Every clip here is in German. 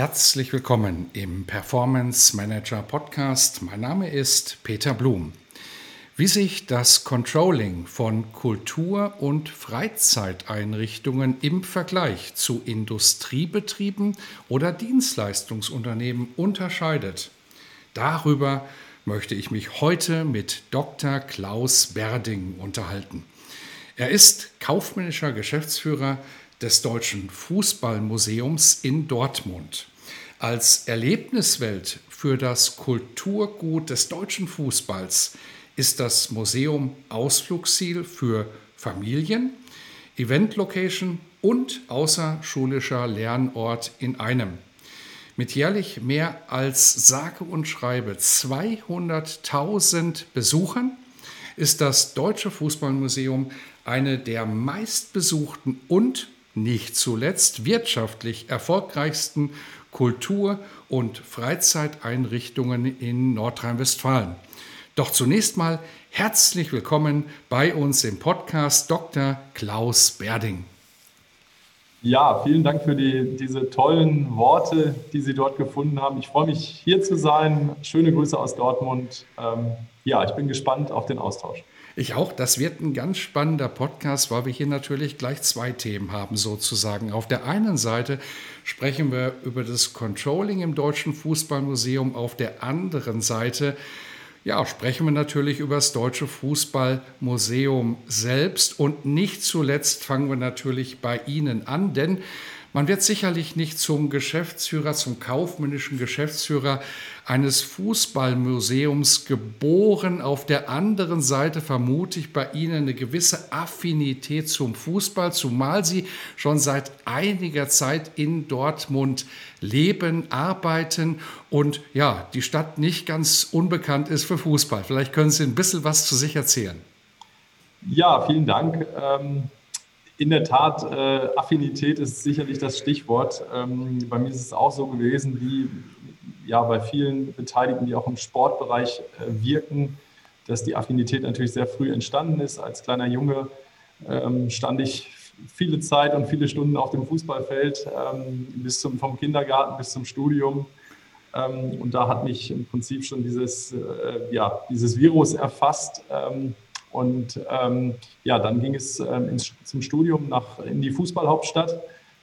Herzlich willkommen im Performance Manager Podcast. Mein Name ist Peter Blum. Wie sich das Controlling von Kultur- und Freizeiteinrichtungen im Vergleich zu Industriebetrieben oder Dienstleistungsunternehmen unterscheidet, darüber möchte ich mich heute mit Dr. Klaus Berding unterhalten. Er ist kaufmännischer Geschäftsführer des Deutschen Fußballmuseums in Dortmund als Erlebniswelt für das Kulturgut des deutschen Fußballs ist das Museum Ausflugsziel für Familien, Event-Location und außerschulischer Lernort in einem. Mit jährlich mehr als sage und schreibe 200.000 Besuchern ist das Deutsche Fußballmuseum eine der meistbesuchten und nicht zuletzt wirtschaftlich erfolgreichsten Kultur- und Freizeiteinrichtungen in Nordrhein-Westfalen. Doch zunächst mal herzlich willkommen bei uns im Podcast Dr. Klaus Berding. Ja, vielen Dank für die, diese tollen Worte, die Sie dort gefunden haben. Ich freue mich, hier zu sein. Schöne Grüße aus Dortmund. Ähm, ja, ich bin gespannt auf den Austausch. Ich auch. Das wird ein ganz spannender Podcast, weil wir hier natürlich gleich zwei Themen haben, sozusagen. Auf der einen Seite sprechen wir über das Controlling im Deutschen Fußballmuseum. Auf der anderen Seite ja, sprechen wir natürlich über das Deutsche Fußballmuseum selbst. Und nicht zuletzt fangen wir natürlich bei Ihnen an, denn man wird sicherlich nicht zum Geschäftsführer, zum kaufmännischen Geschäftsführer eines Fußballmuseums geboren. Auf der anderen Seite vermute ich bei Ihnen eine gewisse Affinität zum Fußball, zumal Sie schon seit einiger Zeit in Dortmund leben, arbeiten und ja, die Stadt nicht ganz unbekannt ist für Fußball. Vielleicht können Sie ein bisschen was zu sich erzählen. Ja, vielen Dank. Ähm in der Tat, äh, Affinität ist sicherlich das Stichwort. Ähm, bei mir ist es auch so gewesen, wie ja, bei vielen Beteiligten, die auch im Sportbereich äh, wirken, dass die Affinität natürlich sehr früh entstanden ist. Als kleiner Junge ähm, stand ich viele Zeit und viele Stunden auf dem Fußballfeld, ähm, bis zum, vom Kindergarten bis zum Studium. Ähm, und da hat mich im Prinzip schon dieses, äh, ja, dieses Virus erfasst. Und ähm, ja, dann ging es ähm, ins, zum Studium nach, in die Fußballhauptstadt,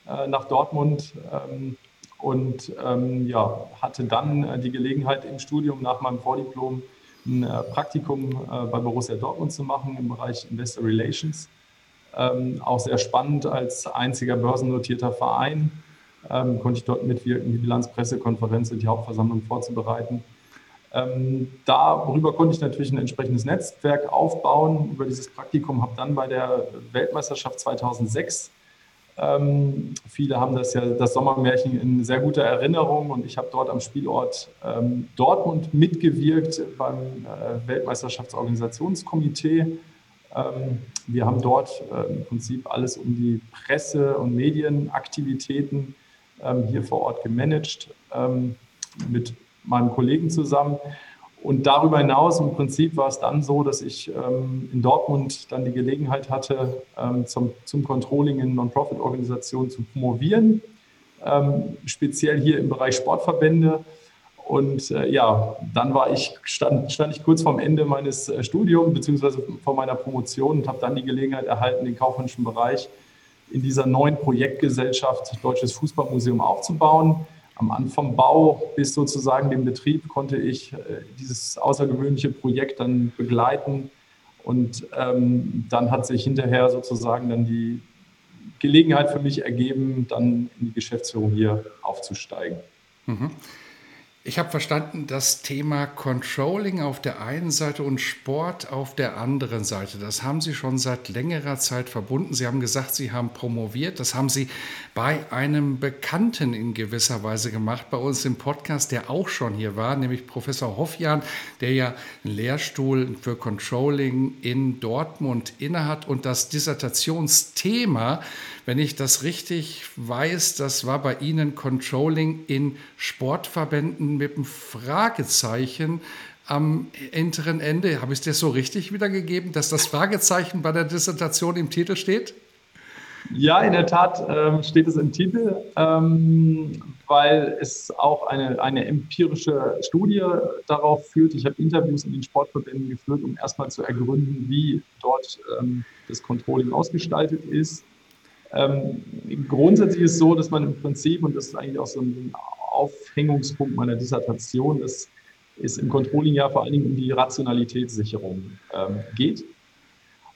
äh, nach Dortmund. Ähm, und ähm, ja, hatte dann äh, die Gelegenheit im Studium nach meinem Vordiplom ein äh, Praktikum äh, bei Borussia Dortmund zu machen im Bereich Investor Relations. Ähm, auch sehr spannend als einziger börsennotierter Verein ähm, konnte ich dort mitwirken, die Bilanzpressekonferenz und die Hauptversammlung vorzubereiten. Ähm, darüber konnte ich natürlich ein entsprechendes Netzwerk aufbauen über dieses Praktikum, habe dann bei der Weltmeisterschaft 2006 ähm, viele haben das ja, das Sommermärchen in sehr guter Erinnerung und ich habe dort am Spielort ähm, Dortmund mitgewirkt beim äh, Weltmeisterschaftsorganisationskomitee. Ähm, wir haben dort äh, im Prinzip alles um die Presse- und Medienaktivitäten ähm, hier vor Ort gemanagt ähm, mit meinem Kollegen zusammen. Und darüber hinaus im Prinzip war es dann so, dass ich ähm, in Dortmund dann die Gelegenheit hatte, ähm, zum, zum Controlling in Non-Profit-Organisationen zu promovieren, ähm, speziell hier im Bereich Sportverbände. Und äh, ja, dann war ich, stand, stand ich kurz vorm Ende meines äh, Studiums beziehungsweise vor meiner Promotion und habe dann die Gelegenheit erhalten, den kaufmännischen Bereich in dieser neuen Projektgesellschaft Deutsches Fußballmuseum aufzubauen am Anfang Bau bis sozusagen dem Betrieb konnte ich äh, dieses außergewöhnliche Projekt dann begleiten. Und ähm, dann hat sich hinterher sozusagen dann die Gelegenheit für mich ergeben, dann in die Geschäftsführung hier aufzusteigen. Mhm. Ich habe verstanden, das Thema Controlling auf der einen Seite und Sport auf der anderen Seite, das haben Sie schon seit längerer Zeit verbunden. Sie haben gesagt, Sie haben promoviert. Das haben Sie bei einem Bekannten in gewisser Weise gemacht, bei uns im Podcast, der auch schon hier war, nämlich Professor Hoffjan, der ja einen Lehrstuhl für Controlling in Dortmund innehat und das Dissertationsthema wenn ich das richtig weiß, das war bei Ihnen Controlling in Sportverbänden mit einem Fragezeichen am hinteren Ende. Habe ich das so richtig wiedergegeben, dass das Fragezeichen bei der Dissertation im Titel steht? Ja, in der Tat ähm, steht es im Titel, ähm, weil es auch eine, eine empirische Studie darauf führt. Ich habe Interviews in den Sportverbänden geführt, um erstmal zu ergründen, wie dort ähm, das Controlling ausgestaltet ist ähm, grundsätzlich ist es so, dass man im Prinzip, und das ist eigentlich auch so ein Aufhängungspunkt meiner Dissertation, ist, ist im Controlling ja vor allen Dingen um die Rationalitätssicherung ähm, geht.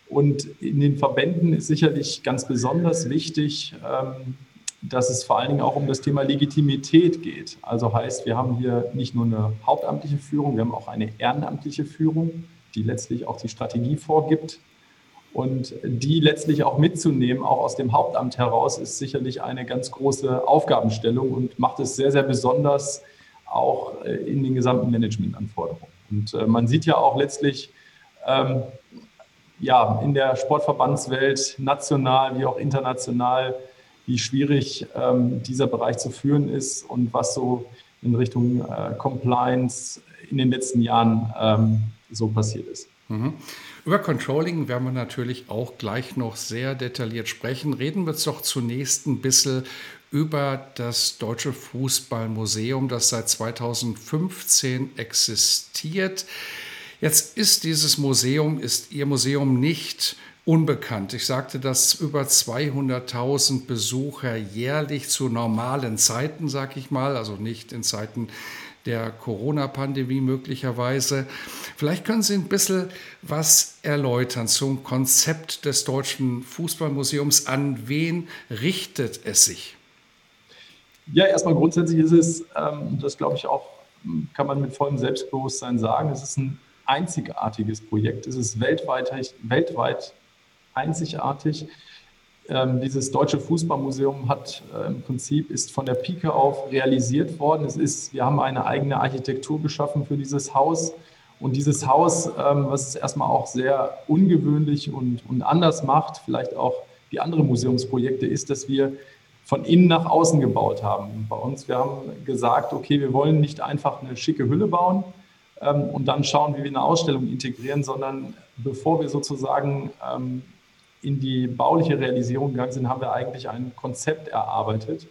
Und in den Verbänden ist sicherlich ganz besonders wichtig, ähm, dass es vor allen Dingen auch um das Thema Legitimität geht. Also heißt, wir haben hier nicht nur eine hauptamtliche Führung, wir haben auch eine ehrenamtliche Führung, die letztlich auch die Strategie vorgibt und die letztlich auch mitzunehmen, auch aus dem Hauptamt heraus, ist sicherlich eine ganz große Aufgabenstellung und macht es sehr, sehr besonders auch äh, in den gesamten Managementanforderungen. Und äh, man sieht ja auch letztlich, ähm, ja, in der Sportverbandswelt, national wie auch international, wie schwierig ähm, dieser Bereich zu führen ist und was so in Richtung äh, Compliance in den letzten Jahren ähm, so passiert ist. Mhm. Über Controlling werden wir natürlich auch gleich noch sehr detailliert sprechen. Reden wir jetzt doch zunächst ein bisschen über das Deutsche Fußballmuseum, das seit 2015 existiert. Jetzt ist dieses Museum, ist Ihr Museum nicht unbekannt. Ich sagte, dass über 200.000 Besucher jährlich zu normalen Zeiten, sag ich mal, also nicht in Zeiten der Corona-Pandemie möglicherweise. Vielleicht können Sie ein bisschen was erläutern zum Konzept des Deutschen Fußballmuseums. An wen richtet es sich? Ja, erstmal grundsätzlich ist es, ähm, das glaube ich auch, kann man mit vollem Selbstbewusstsein sagen, es ist ein einzigartiges Projekt. Es ist weltweit, weltweit einzigartig. Ähm, dieses Deutsche Fußballmuseum hat äh, im Prinzip ist von der Pike auf realisiert worden. Es ist, wir haben eine eigene Architektur geschaffen für dieses Haus. Und dieses Haus, ähm, was es erstmal auch sehr ungewöhnlich und, und anders macht, vielleicht auch wie andere Museumsprojekte, ist, dass wir von innen nach außen gebaut haben. Bei uns, wir haben gesagt, okay, wir wollen nicht einfach eine schicke Hülle bauen ähm, und dann schauen, wie wir eine Ausstellung integrieren, sondern bevor wir sozusagen ähm, in die bauliche Realisierung gegangen sind, haben wir eigentlich ein Konzept erarbeitet,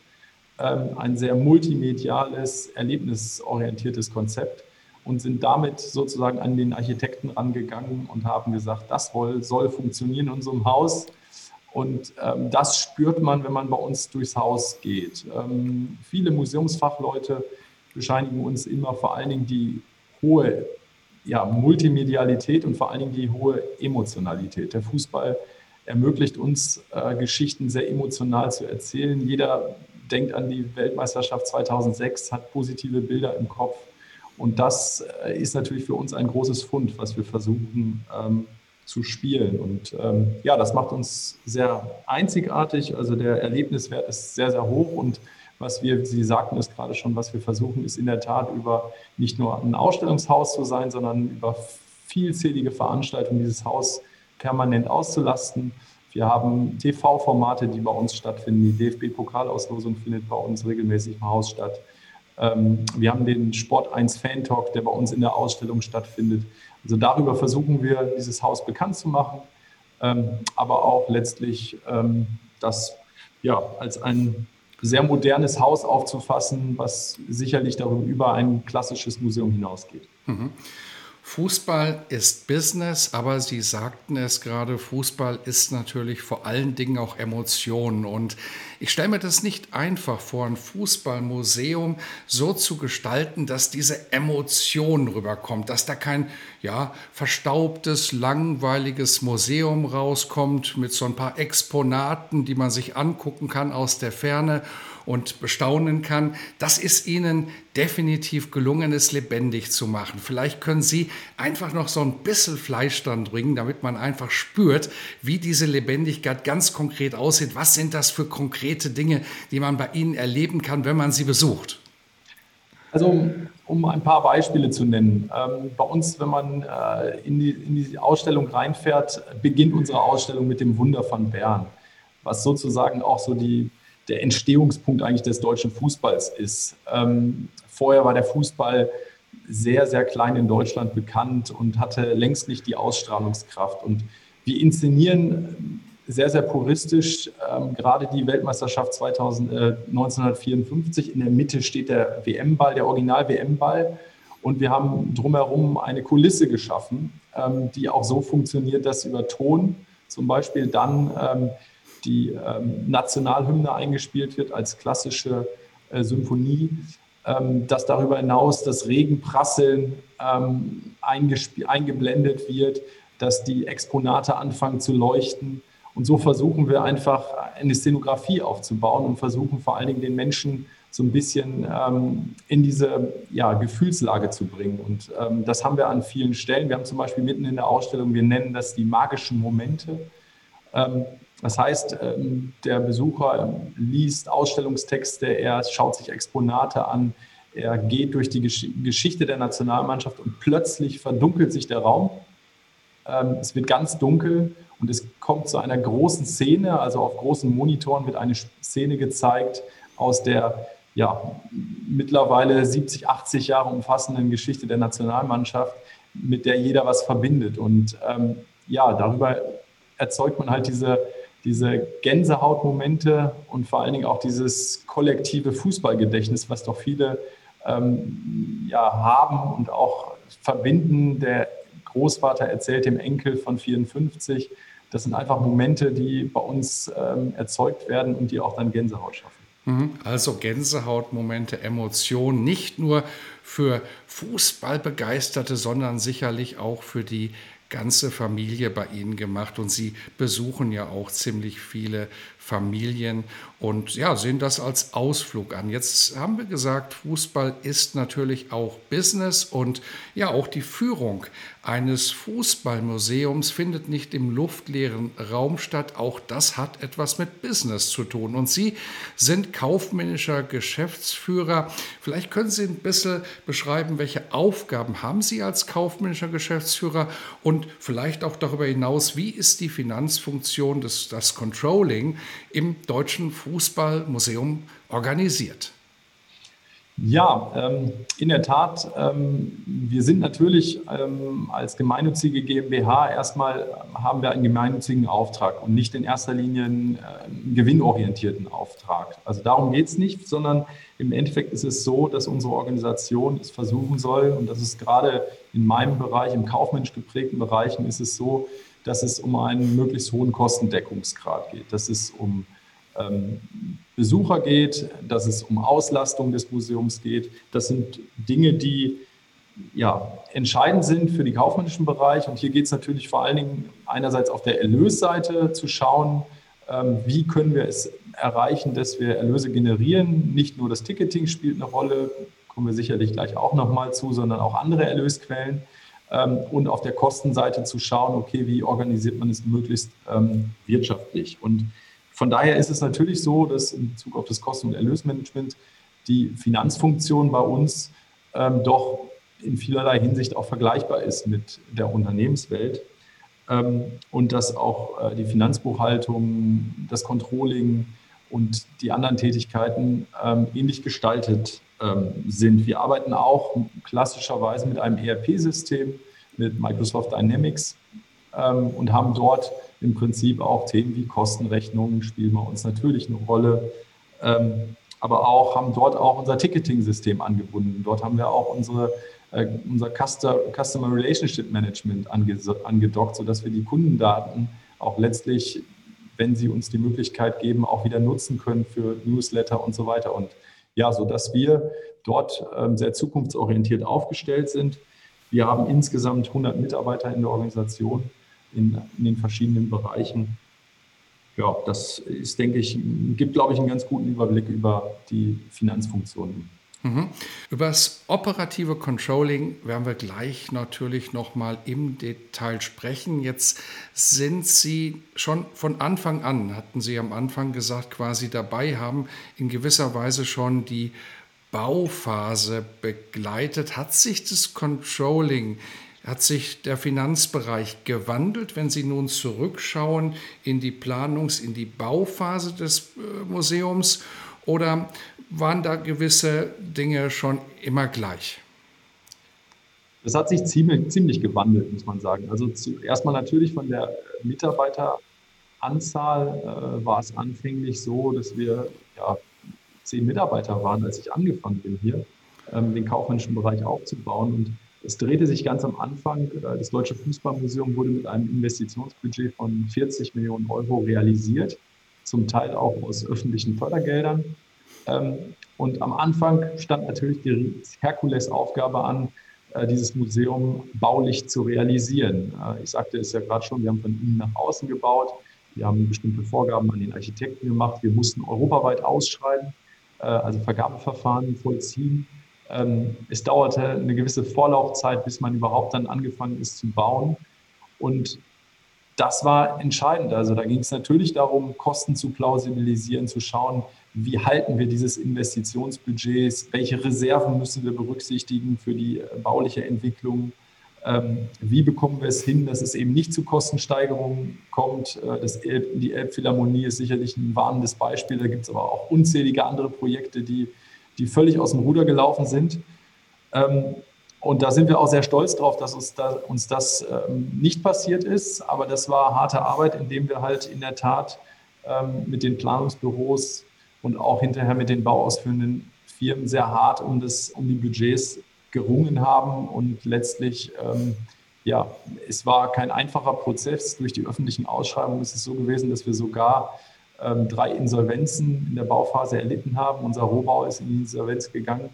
ähm, ein sehr multimediales, erlebnisorientiertes Konzept und sind damit sozusagen an den Architekten rangegangen und haben gesagt, das soll funktionieren in unserem Haus. Und ähm, das spürt man, wenn man bei uns durchs Haus geht. Ähm, viele Museumsfachleute bescheinigen uns immer vor allen Dingen die hohe ja, Multimedialität und vor allen Dingen die hohe Emotionalität. Der Fußball ermöglicht uns, äh, Geschichten sehr emotional zu erzählen. Jeder denkt an die Weltmeisterschaft 2006, hat positive Bilder im Kopf. Und das äh, ist natürlich für uns ein großes Fund, was wir versuchen ähm, zu spielen. Und ähm, ja, das macht uns sehr einzigartig. Also der Erlebniswert ist sehr, sehr hoch. Und was wir, Sie sagten es gerade schon, was wir versuchen, ist in der Tat über nicht nur ein Ausstellungshaus zu sein, sondern über vielzählige Veranstaltungen dieses Haus permanent auszulasten. Wir haben TV-Formate, die bei uns stattfinden. Die DFB-Pokalauslosung findet bei uns regelmäßig im Haus statt. Ähm, wir haben den Sport 1 Fan Talk, der bei uns in der Ausstellung stattfindet. Also darüber versuchen wir, dieses Haus bekannt zu machen, ähm, aber auch letztlich ähm, das ja, als ein sehr modernes Haus aufzufassen, was sicherlich darüber über ein klassisches Museum hinausgeht. Mhm. Fußball ist Business, aber Sie sagten es gerade, Fußball ist natürlich vor allen Dingen auch Emotionen. Und ich stelle mir das nicht einfach vor, ein Fußballmuseum so zu gestalten, dass diese Emotion rüberkommt, dass da kein ja, verstaubtes, langweiliges Museum rauskommt mit so ein paar Exponaten, die man sich angucken kann aus der Ferne und bestaunen kann. Das ist Ihnen definitiv gelungen ist, lebendig zu machen. Vielleicht können Sie einfach noch so ein bisschen Fleisch dann bringen, damit man einfach spürt, wie diese Lebendigkeit ganz konkret aussieht. Was sind das für konkrete Dinge, die man bei Ihnen erleben kann, wenn man sie besucht? Also um ein paar Beispiele zu nennen. Ähm, bei uns, wenn man äh, in, die, in die Ausstellung reinfährt, beginnt unsere Ausstellung mit dem Wunder von Bern, was sozusagen auch so die, der Entstehungspunkt eigentlich des deutschen Fußballs ist. Ähm, vorher war der Fußball sehr, sehr klein in Deutschland bekannt und hatte längst nicht die Ausstrahlungskraft. Und wir inszenieren sehr, sehr puristisch. Ähm, gerade die Weltmeisterschaft 2000, äh, 1954. In der Mitte steht der WM-Ball, der Original-WM-Ball. Und wir haben drumherum eine Kulisse geschaffen, ähm, die auch so funktioniert, dass über Ton zum Beispiel dann ähm, die ähm, Nationalhymne eingespielt wird als klassische äh, Symphonie, ähm, dass darüber hinaus das Regenprasseln ähm, eingeblendet wird, dass die Exponate anfangen zu leuchten und so versuchen wir einfach eine Szenografie aufzubauen und versuchen vor allen Dingen den Menschen so ein bisschen ähm, in diese ja, Gefühlslage zu bringen. Und ähm, das haben wir an vielen Stellen. Wir haben zum Beispiel mitten in der Ausstellung, wir nennen das die magischen Momente. Ähm, das heißt, ähm, der Besucher liest Ausstellungstexte, er schaut sich Exponate an, er geht durch die Gesch Geschichte der Nationalmannschaft und plötzlich verdunkelt sich der Raum. Ähm, es wird ganz dunkel und es kommt zu einer großen Szene, also auf großen Monitoren wird eine Szene gezeigt aus der ja, mittlerweile 70, 80 Jahre umfassenden Geschichte der Nationalmannschaft, mit der jeder was verbindet. Und ähm, ja, darüber erzeugt man halt diese, diese Gänsehautmomente und vor allen Dingen auch dieses kollektive Fußballgedächtnis, was doch viele ähm, ja, haben und auch verbinden. Der Großvater erzählt dem Enkel von 54, das sind einfach Momente, die bei uns ähm, erzeugt werden und die auch dann Gänsehaut schaffen. Mhm. Also Gänsehautmomente, Emotionen, nicht nur für Fußballbegeisterte, sondern sicherlich auch für die ganze Familie bei Ihnen gemacht. Und Sie besuchen ja auch ziemlich viele Familien und ja, sehen das als Ausflug an. Jetzt haben wir gesagt, Fußball ist natürlich auch Business und ja, auch die Führung eines Fußballmuseums findet nicht im luftleeren Raum statt. Auch das hat etwas mit Business zu tun. Und Sie sind kaufmännischer Geschäftsführer. Vielleicht können Sie ein bisschen beschreiben, welche Aufgaben haben Sie als kaufmännischer Geschäftsführer und vielleicht auch darüber hinaus, wie ist die Finanzfunktion, des, das Controlling im deutschen Fußballmuseum organisiert? Ja, ähm, in der Tat. Ähm, wir sind natürlich ähm, als gemeinnützige GmbH erstmal haben wir einen gemeinnützigen Auftrag und nicht in erster Linie einen äh, gewinnorientierten Auftrag. Also darum geht es nicht, sondern im Endeffekt ist es so, dass unsere Organisation es versuchen soll und das ist gerade in meinem Bereich, im kaufmännisch geprägten Bereichen, ist es so, dass es um einen möglichst hohen Kostendeckungsgrad geht. Dass es um Besucher geht, dass es um Auslastung des Museums geht. Das sind Dinge, die ja, entscheidend sind für den kaufmännischen Bereich. Und hier geht es natürlich vor allen Dingen einerseits auf der Erlösseite zu schauen, ähm, wie können wir es erreichen, dass wir Erlöse generieren. Nicht nur das Ticketing spielt eine Rolle, kommen wir sicherlich gleich auch nochmal zu, sondern auch andere Erlösquellen. Ähm, und auf der Kostenseite zu schauen, okay, wie organisiert man es möglichst ähm, wirtschaftlich. Und von daher ist es natürlich so, dass in Bezug auf das Kosten- und Erlösmanagement die Finanzfunktion bei uns ähm, doch in vielerlei Hinsicht auch vergleichbar ist mit der Unternehmenswelt ähm, und dass auch äh, die Finanzbuchhaltung, das Controlling und die anderen Tätigkeiten ähm, ähnlich gestaltet ähm, sind. Wir arbeiten auch klassischerweise mit einem ERP-System, mit Microsoft Dynamics ähm, und haben dort im Prinzip auch Themen wie Kostenrechnungen spielen bei uns natürlich eine Rolle. Ähm, aber auch haben dort auch unser Ticketing-System angebunden. Dort haben wir auch unsere, äh, unser Customer Relationship Management angedockt, sodass wir die Kundendaten auch letztlich, wenn sie uns die Möglichkeit geben, auch wieder nutzen können für Newsletter und so weiter. Und ja, sodass wir dort ähm, sehr zukunftsorientiert aufgestellt sind. Wir haben insgesamt 100 Mitarbeiter in der Organisation in, in den verschiedenen Bereichen. Ja, das ist, denke ich, gibt, glaube ich, einen ganz guten Überblick über die Finanzfunktionen Mhm. Über das operative Controlling werden wir gleich natürlich noch mal im Detail sprechen. Jetzt sind Sie schon von Anfang an, hatten Sie am Anfang gesagt, quasi dabei, haben in gewisser Weise schon die Bauphase begleitet. Hat sich das Controlling, hat sich der Finanzbereich gewandelt, wenn Sie nun zurückschauen in die Planungs-, in die Bauphase des äh, Museums? Oder waren da gewisse Dinge schon immer gleich? Das hat sich ziemlich, ziemlich gewandelt, muss man sagen. Also erstmal natürlich von der Mitarbeiteranzahl äh, war es anfänglich so, dass wir ja, zehn Mitarbeiter waren, als ich angefangen bin hier, ähm, den kaufmännischen Bereich aufzubauen. Und es drehte sich ganz am Anfang. Äh, das Deutsche Fußballmuseum wurde mit einem Investitionsbudget von 40 Millionen Euro realisiert, zum Teil auch aus öffentlichen Fördergeldern. Ähm, und am Anfang stand natürlich die Herkulesaufgabe an, äh, dieses Museum baulich zu realisieren. Äh, ich sagte es ja gerade schon, wir haben von innen nach außen gebaut. Wir haben bestimmte Vorgaben an den Architekten gemacht. Wir mussten europaweit ausschreiben, also Vergabeverfahren vollziehen. Ähm, es dauerte eine gewisse Vorlaufzeit, bis man überhaupt dann angefangen ist zu bauen. Und das war entscheidend. Also da ging es natürlich darum, Kosten zu plausibilisieren, zu schauen, wie halten wir dieses Investitionsbudgets, welche Reserven müssen wir berücksichtigen für die äh, bauliche Entwicklung, ähm, wie bekommen wir es hin, dass es eben nicht zu Kostensteigerungen kommt. Äh, Elb, die Elbphilharmonie ist sicherlich ein warnendes Beispiel, da gibt es aber auch unzählige andere Projekte, die, die völlig aus dem Ruder gelaufen sind. Ähm, und da sind wir auch sehr stolz drauf, dass uns, uns das ähm, nicht passiert ist. Aber das war harte Arbeit, indem wir halt in der Tat mit den Planungsbüros und auch hinterher mit den bauausführenden Firmen sehr hart um, das, um die Budgets gerungen haben und letztlich, ähm, ja, es war kein einfacher Prozess. Durch die öffentlichen Ausschreibungen ist es so gewesen, dass wir sogar ähm, drei Insolvenzen in der Bauphase erlitten haben. Unser Rohbau ist in die Insolvenz gegangen.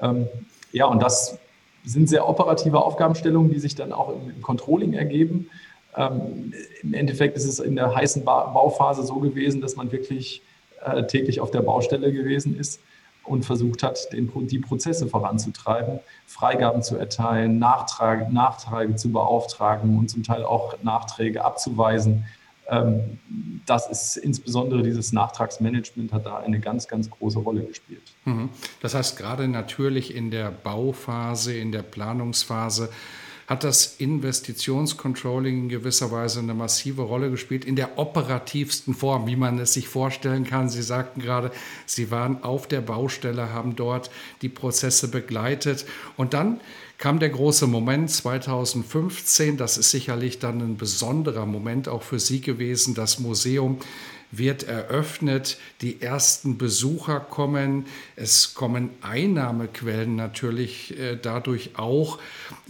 Ähm, ja, und das sind sehr operative Aufgabenstellungen, die sich dann auch im, im Controlling ergeben. Ähm, Im Endeffekt ist es in der heißen ba Bauphase so gewesen, dass man wirklich äh, täglich auf der Baustelle gewesen ist und versucht hat, den, die Prozesse voranzutreiben, Freigaben zu erteilen, Nachträge zu beauftragen und zum Teil auch Nachträge abzuweisen. Ähm, das ist insbesondere dieses Nachtragsmanagement hat da eine ganz, ganz große Rolle gespielt. Mhm. Das heißt, gerade natürlich in der Bauphase, in der Planungsphase, hat das Investitionscontrolling in gewisser Weise eine massive Rolle gespielt, in der operativsten Form, wie man es sich vorstellen kann. Sie sagten gerade, Sie waren auf der Baustelle, haben dort die Prozesse begleitet und dann kam der große Moment 2015. Das ist sicherlich dann ein besonderer Moment auch für Sie gewesen. Das Museum wird eröffnet, die ersten Besucher kommen, es kommen Einnahmequellen natürlich äh, dadurch auch.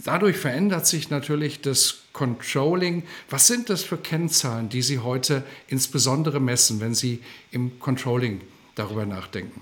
Dadurch verändert sich natürlich das Controlling. Was sind das für Kennzahlen, die Sie heute insbesondere messen, wenn Sie im Controlling darüber nachdenken?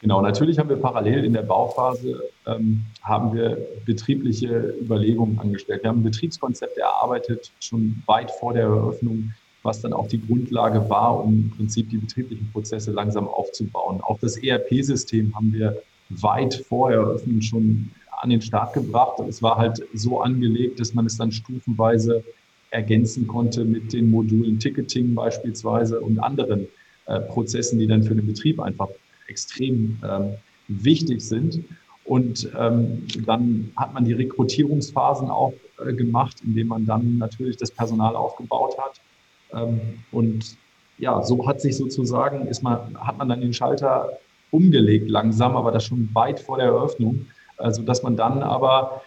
Genau, natürlich haben wir parallel in der Bauphase ähm, haben wir betriebliche Überlegungen angestellt. Wir haben ein Betriebskonzept erarbeitet, schon weit vor der Eröffnung was dann auch die Grundlage war, um im Prinzip die betrieblichen Prozesse langsam aufzubauen. Auch das ERP-System haben wir weit vor Eröffnung schon an den Start gebracht. Es war halt so angelegt, dass man es dann stufenweise ergänzen konnte mit den Modulen Ticketing beispielsweise und anderen äh, Prozessen, die dann für den Betrieb einfach extrem ähm, wichtig sind. Und ähm, dann hat man die Rekrutierungsphasen auch äh, gemacht, indem man dann natürlich das Personal aufgebaut hat und ja, so hat sich sozusagen, ist man, hat man dann den Schalter umgelegt langsam, aber das schon weit vor der Eröffnung, also dass man dann aber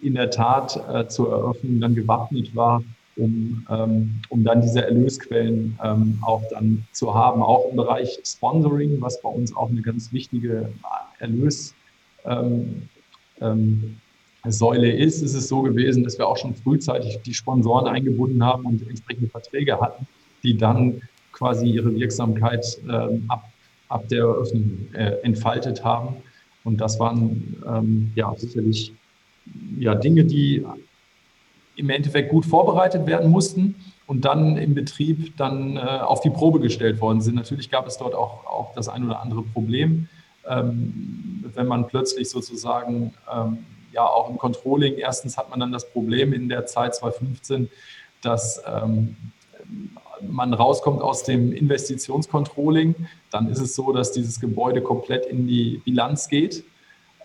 in der Tat äh, zur Eröffnung dann gewappnet war, um, ähm, um dann diese Erlösquellen ähm, auch dann zu haben, auch im Bereich Sponsoring, was bei uns auch eine ganz wichtige Erlös ähm, ähm Säule ist, ist es so gewesen, dass wir auch schon frühzeitig die Sponsoren eingebunden haben und entsprechende Verträge hatten, die dann quasi ihre Wirksamkeit ähm, ab, ab der Eröffnung äh, entfaltet haben. Und das waren ähm, ja sicherlich ja, Dinge, die im Endeffekt gut vorbereitet werden mussten und dann im Betrieb dann äh, auf die Probe gestellt worden sind. Natürlich gab es dort auch, auch das ein oder andere Problem, ähm, wenn man plötzlich sozusagen ähm, ja auch im Controlling, erstens hat man dann das Problem in der Zeit 2015, dass ähm, man rauskommt aus dem Investitionscontrolling, dann ist es so, dass dieses Gebäude komplett in die Bilanz geht.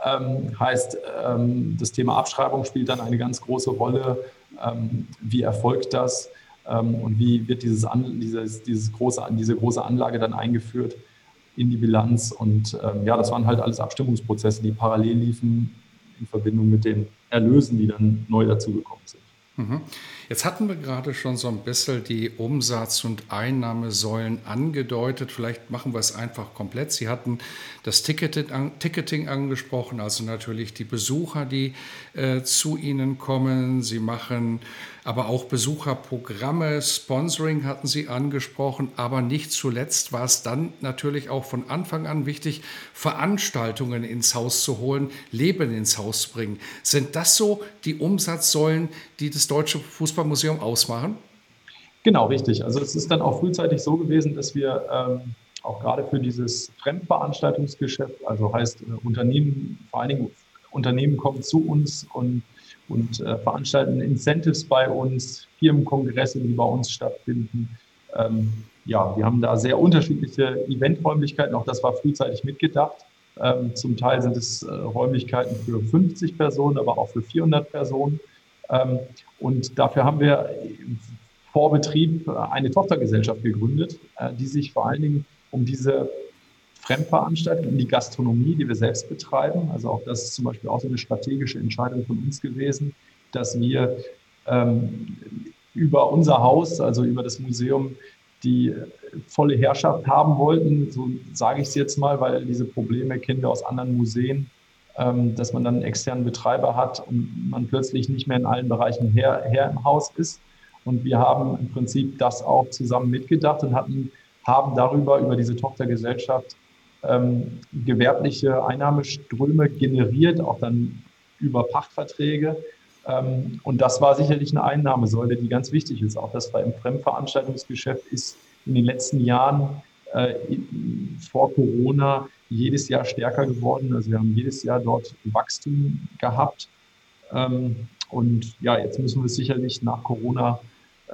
Ähm, heißt, ähm, das Thema Abschreibung spielt dann eine ganz große Rolle. Ähm, wie erfolgt das ähm, und wie wird dieses, An dieses, dieses große, diese große Anlage dann eingeführt in die Bilanz? Und ähm, ja, das waren halt alles Abstimmungsprozesse, die parallel liefen in Verbindung mit den Erlösen, die dann neu dazugekommen sind. Mhm. Jetzt hatten wir gerade schon so ein bisschen die Umsatz- und Einnahmesäulen angedeutet. Vielleicht machen wir es einfach komplett. Sie hatten das Ticketing angesprochen, also natürlich die Besucher, die äh, zu Ihnen kommen. Sie machen aber auch Besucherprogramme, Sponsoring hatten Sie angesprochen, aber nicht zuletzt war es dann natürlich auch von Anfang an wichtig, Veranstaltungen ins Haus zu holen, Leben ins Haus zu bringen. Sind das so die Umsatzsäulen, die das Deutsche Fußballmuseum ausmachen? Genau, richtig. Also es ist dann auch frühzeitig so gewesen, dass wir ähm, auch gerade für dieses Fremdveranstaltungsgeschäft, also heißt äh, Unternehmen, vor allen Dingen Unternehmen kommen zu uns und und äh, veranstalten Incentives bei uns, Firmenkongresse, die bei uns stattfinden. Ähm, ja, wir haben da sehr unterschiedliche Eventräumlichkeiten, auch das war frühzeitig mitgedacht. Ähm, zum Teil sind es äh, Räumlichkeiten für 50 Personen, aber auch für 400 Personen. Ähm, und dafür haben wir vor Betrieb eine Tochtergesellschaft gegründet, äh, die sich vor allen Dingen um diese Fremdveranstaltungen, um die Gastronomie, die wir selbst betreiben. Also auch das ist zum Beispiel auch so eine strategische Entscheidung von uns gewesen, dass wir ähm, über unser Haus, also über das Museum, die volle Herrschaft haben wollten. So sage ich es jetzt mal, weil diese Probleme kennen wir aus anderen Museen, ähm, dass man dann einen externen Betreiber hat und man plötzlich nicht mehr in allen Bereichen her, her im Haus ist. Und wir haben im Prinzip das auch zusammen mitgedacht und hatten, haben darüber, über diese Tochtergesellschaft, ähm, gewerbliche Einnahmeströme generiert, auch dann über Pachtverträge. Ähm, und das war sicherlich eine Einnahmesäule, die ganz wichtig ist. Auch das war im Fremdveranstaltungsgeschäft ist in den letzten Jahren äh, vor Corona jedes Jahr stärker geworden. Also wir haben jedes Jahr dort Wachstum gehabt. Ähm, und ja, jetzt müssen wir sicherlich nach Corona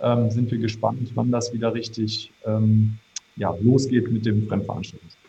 ähm, sind wir gespannt, wann das wieder richtig ähm, ja, losgeht mit dem Fremdveranstaltungsgeschäft.